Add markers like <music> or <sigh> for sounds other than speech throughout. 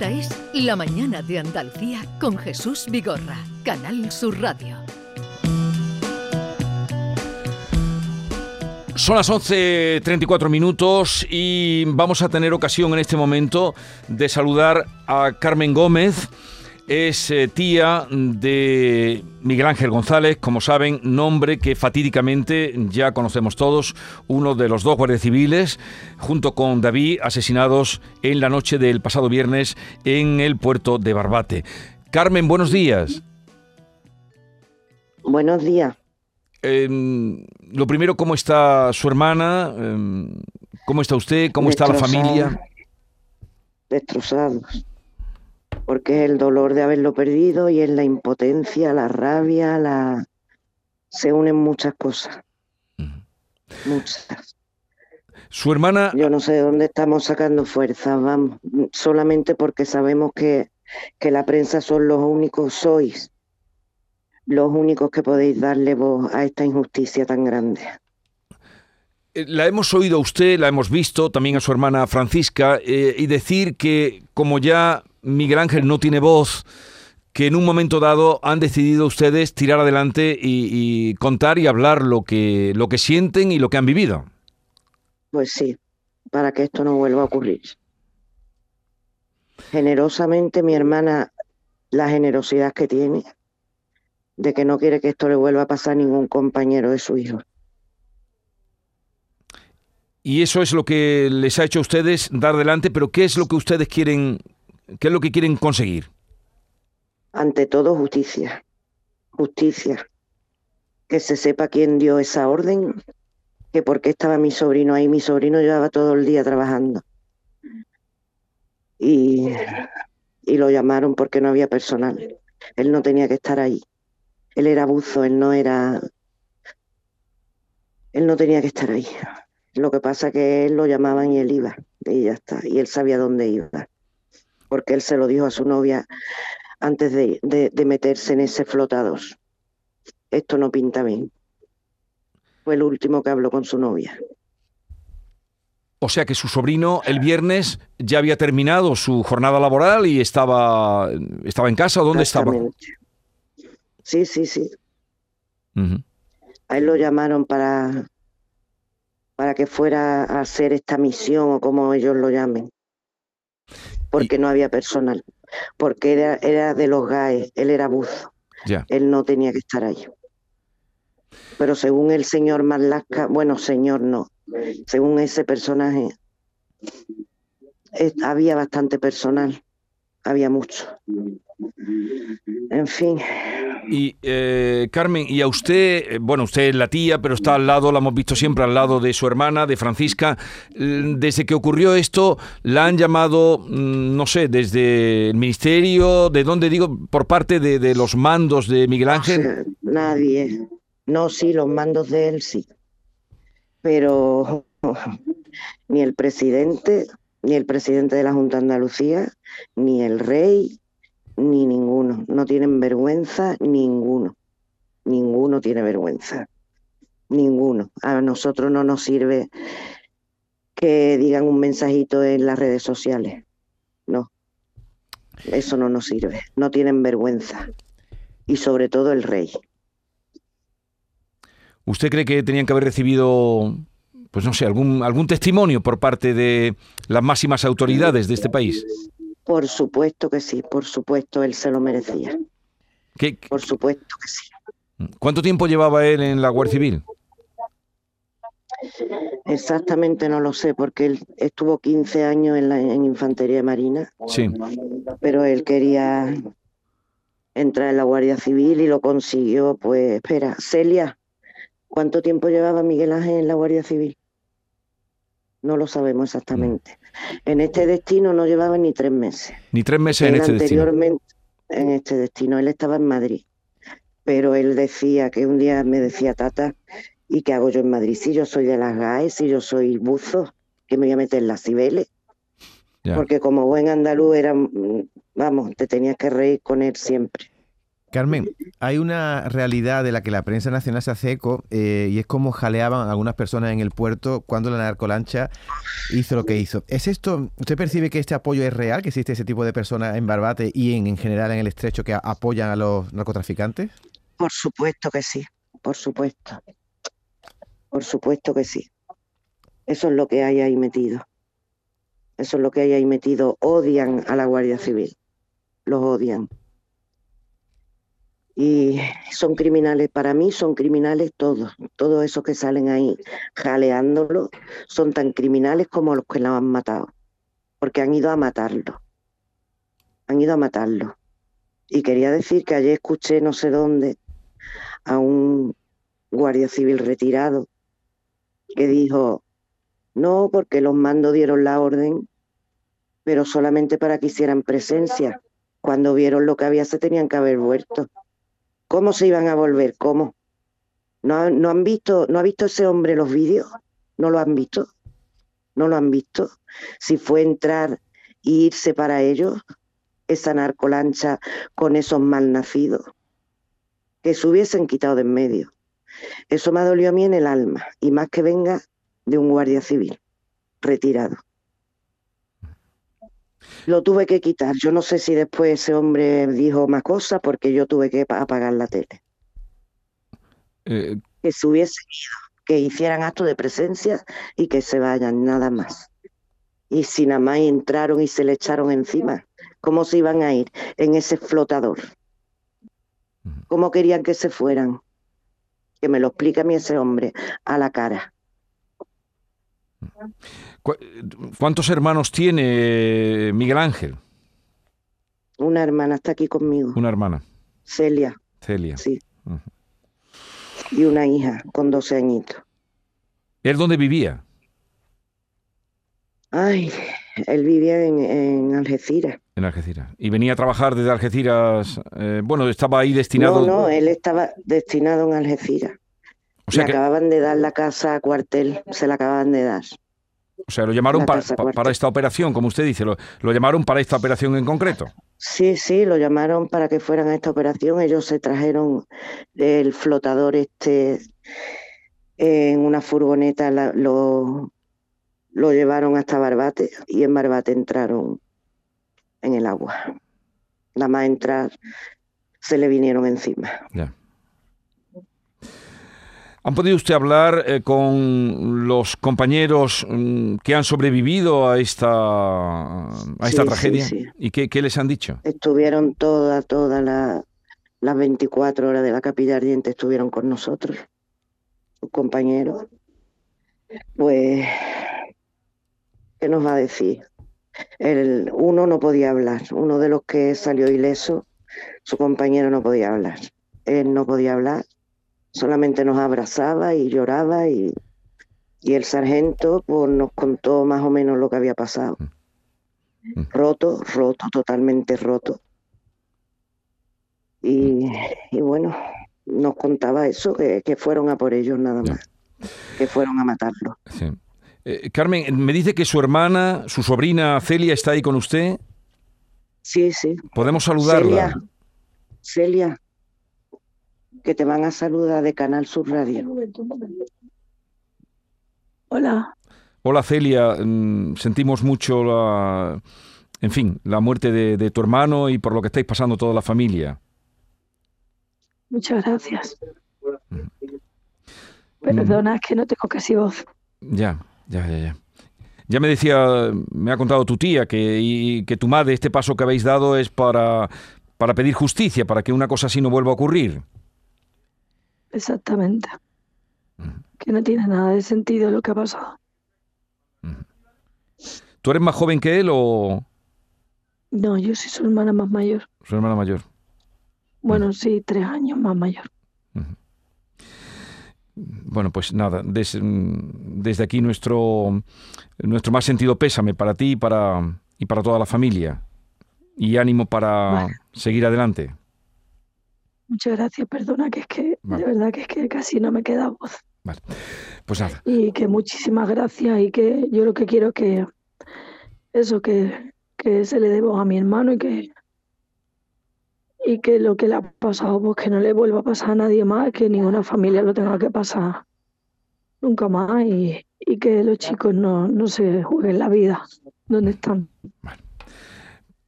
Esta es La Mañana de Andalucía con Jesús Vigorra, Canal Sur Radio. Son las 11.34 minutos y vamos a tener ocasión en este momento de saludar a Carmen Gómez es eh, tía de Miguel Ángel González, como saben, nombre que fatídicamente ya conocemos todos, uno de los dos guardias civiles, junto con David, asesinados en la noche del pasado viernes en el puerto de Barbate. Carmen, buenos días. Buenos días. Em, lo primero, ¿cómo está su hermana? Em, ¿Cómo está usted? ¿Cómo está la familia? Destrozados porque es el dolor de haberlo perdido y es la impotencia, la rabia, la se unen muchas cosas. Muchas. Su hermana. Yo no sé de dónde estamos sacando fuerzas, vamos, solamente porque sabemos que, que la prensa son los únicos, sois los únicos que podéis darle voz a esta injusticia tan grande. Eh, la hemos oído a usted, la hemos visto también a su hermana Francisca, eh, y decir que como ya Miguel Ángel no tiene voz, que en un momento dado han decidido ustedes tirar adelante y, contar y hablar lo que, lo que sienten y lo que han vivido. Pues sí, para que esto no vuelva a ocurrir. Generosamente mi hermana, la generosidad que tiene, de que no quiere que esto le vuelva a pasar a ningún compañero de su hijo. Y eso es lo que les ha hecho a ustedes dar adelante, pero ¿qué es lo que ustedes quieren ¿Qué es lo que quieren conseguir? Ante todo, justicia. Justicia. Que se sepa quién dio esa orden, que por qué estaba mi sobrino ahí. Mi sobrino llevaba todo el día trabajando. Y, y lo llamaron porque no había personal. Él no tenía que estar ahí. Él era buzo, él no era... Él no tenía que estar ahí. Lo que pasa que él lo llamaban y él iba. Y ya está. Y él sabía dónde iba porque él se lo dijo a su novia antes de, meterse en ese flotador. Esto no pinta bien. Fue el último que habló con su novia. O sea que su sobrino el viernes ya había terminado su jornada laboral y estaba, estaba en casa. ¿Dónde estaba? Sí, sí, sí. A él lo llamaron para, para que fuera a hacer esta misión o como ellos lo llamen porque no había personal, porque era, era de los GAE, él era buzo, él no tenía que estar ahí. Pero según el señor Marlasca, bueno, señor no, según ese personaje, había bastante personal, había mucho. En fin. Y eh, Carmen, y a usted, eh, bueno, usted es la tía, pero está al lado, la hemos visto siempre al lado de su hermana, de Francisca. Desde que ocurrió esto, la han llamado, mm, no sé, desde el ministerio, ¿de dónde digo? Por parte de, los mandos de Miguel Ángel. nadie. No, sí, los mandos de él sí. Pero <laughs> ni el presidente, ni el presidente de la Junta de Andalucía, ni el rey, ni ninguno. No tienen vergüenza ninguno. Ninguno tiene vergüenza. Ninguno. A nosotros no nos sirve que digan un mensajito en las redes sociales. No. Eso no nos sirve. No tienen vergüenza. Y sobre todo el rey. ¿Usted cree que tenían que haber recibido, pues no sé, algún, algún testimonio por parte de las máximas autoridades de este país? Por supuesto que sí, por supuesto, él se lo merecía. ¿Qué? Por supuesto que sí. ¿Cuánto tiempo llevaba él en la Guardia Civil? Exactamente no lo sé, porque él estuvo 15 años en, la, en Infantería Marina. Sí. Pero él quería entrar en la Guardia Civil y lo consiguió. Pues espera, Celia, ¿cuánto tiempo llevaba Miguel Ángel en la Guardia Civil? No lo sabemos exactamente. En este destino no llevaba ni tres meses. Ni tres meses en este anteriormente, En este destino, él estaba en Madrid. Pero él decía que un día me decía, Tata, ¿y qué hago yo en Madrid? Si yo soy de las GAE, si yo soy buzo, que me voy a meter en las Cibeles. Porque como buen andaluz era, mm, vamos, te tenías que reír con él siempre. Carmen, hay una realidad de la que la prensa nacional se hace eco eh, y es cómo jaleaban algunas personas en el puerto cuando la narcolancha hizo lo que hizo. ¿Es esto, usted percibe que este apoyo es real, que existe ese tipo de personas en Barbate y en, en general en el estrecho que apoyan a los narcotraficantes? Por supuesto que sí, por supuesto. Por supuesto que sí. Eso es lo que hay ahí metido. Eso es lo que hay ahí metido. Odian a la Guardia Civil. Los odian y son criminales, para mí son criminales todos, todos esos que salen ahí jaleándolo, son tan criminales como los que lo han matado, porque han ido a matarlo, han ido a matarlo. Y quería decir que ayer escuché no sé dónde a un guardia civil retirado que dijo, no, porque los mandos dieron la orden, pero solamente para que hicieran presencia. Cuando vieron lo que había se tenían que haber vuelto. ¿Cómo se iban a volver? ¿Cómo? ¿No, no han visto, no ha visto ese hombre los vídeos? ¿No lo han visto? ¿No lo han visto? Si fue entrar e irse para ellos, esa narcolancha con esos malnacidos, que se hubiesen quitado de en medio. Eso me ha a mí en el alma, y más que venga de un guardia civil retirado. Lo tuve que quitar. Yo no sé si después ese hombre dijo más cosas porque yo tuve que apagar la tele. Eh, que se hubiese ido, que hicieran acto de presencia y que se vayan, nada más. Y si nada más entraron y se le echaron encima, ¿cómo se iban a ir en ese flotador? ¿Cómo querían que se fueran? Que me lo explique a mí ese hombre a la cara. ¿Cuántos hermanos tiene Miguel Ángel? Una hermana está aquí conmigo. Una hermana. Celia. Celia. Sí. Y una hija con 12 añitos. ¿Él dónde vivía? Ay, él vivía en, Algeciras. En Algeciras. ¿Y venía a trabajar desde Algeciras? Eh, bueno, estaba ahí destinado. No, no, él estaba destinado en Algeciras. O sea Le acababan de dar la casa a cuartel, se la acababan de dar. O sea, lo llamaron para, esta operación, como usted dice, lo, llamaron para esta operación en concreto. Sí, sí, lo llamaron para que fueran a esta operación. Ellos se trajeron el flotador este en una furgoneta, lo, lo llevaron hasta Barbate y en Barbate entraron en el agua. Nada más entrar, se le vinieron encima. ¿Han podido usted hablar eh, con los compañeros mm, que han sobrevivido a esta, a esta tragedia? ¿Y qué, les han dicho? Estuvieron todas, todas las 24 horas de la capilla ardiente, estuvieron con nosotros, sus compañeros. Pues, ¿qué nos va a decir? El, uno no podía hablar, uno de los que salió ileso, su compañero no podía hablar. Él no podía hablar solamente nos abrazaba y lloraba y, el sargento pues, nos contó más o menos lo que había pasado. Mm. Mm. Roto, roto, totalmente roto. Y, bueno, nos contaba eso, que, fueron a por ellos nada más, que fueron a matarlo. Eh, Carmen, me dice que su hermana, su sobrina Celia está ahí con usted. Sí, sí. ¿Podemos saludarla? Celia, Celia que te van a saludar de Canal Sur Radio. Hola. Hola Celia, mm, sentimos mucho la, en fin, la muerte de, tu hermano y por lo que estáis pasando toda la familia. Muchas gracias. Perdona, es que no tengo casi voz. Ya, ya, ya, ya. Ya me decía, me ha contado tu tía que, y, que tu madre, este paso que habéis dado es para, para pedir justicia, para que una cosa así no vuelva a ocurrir. Exactamente. Que no tiene nada de sentido lo que ha pasado. ¿Tú eres más joven que él o...? No, yo soy su hermana más mayor. Su hermana mayor. Bueno, sí, tres años más mayor. Bueno, pues nada, desde aquí nuestro, nuestro más sentido pésame para ti y para, y para toda la familia. Y ánimo para seguir adelante. Muchas gracias, perdona, que es que de verdad que es que casi no me queda voz. Vale. Pues nada. Y que muchísimas gracias y que yo lo que quiero es que eso, que, que se le debo a mi hermano y que y que lo que le ha pasado, pues que no le vuelva a pasar a nadie más, que ninguna familia lo tenga que pasar nunca más y, y que los chicos no, no se jueguen la vida donde están.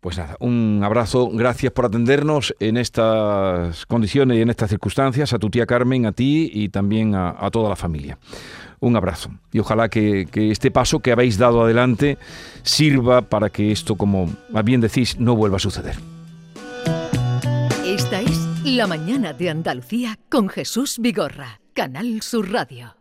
Pues nada, un abrazo, gracias por atendernos en estas condiciones y en estas circunstancias, a tu tía Carmen, a ti y también a, toda la familia. Un abrazo y ojalá que, que, este paso que habéis dado adelante sirva para que esto, como bien decís, no vuelva a suceder. Esta es La Mañana de Andalucía con Jesús Vigorra, Canal Sur Radio.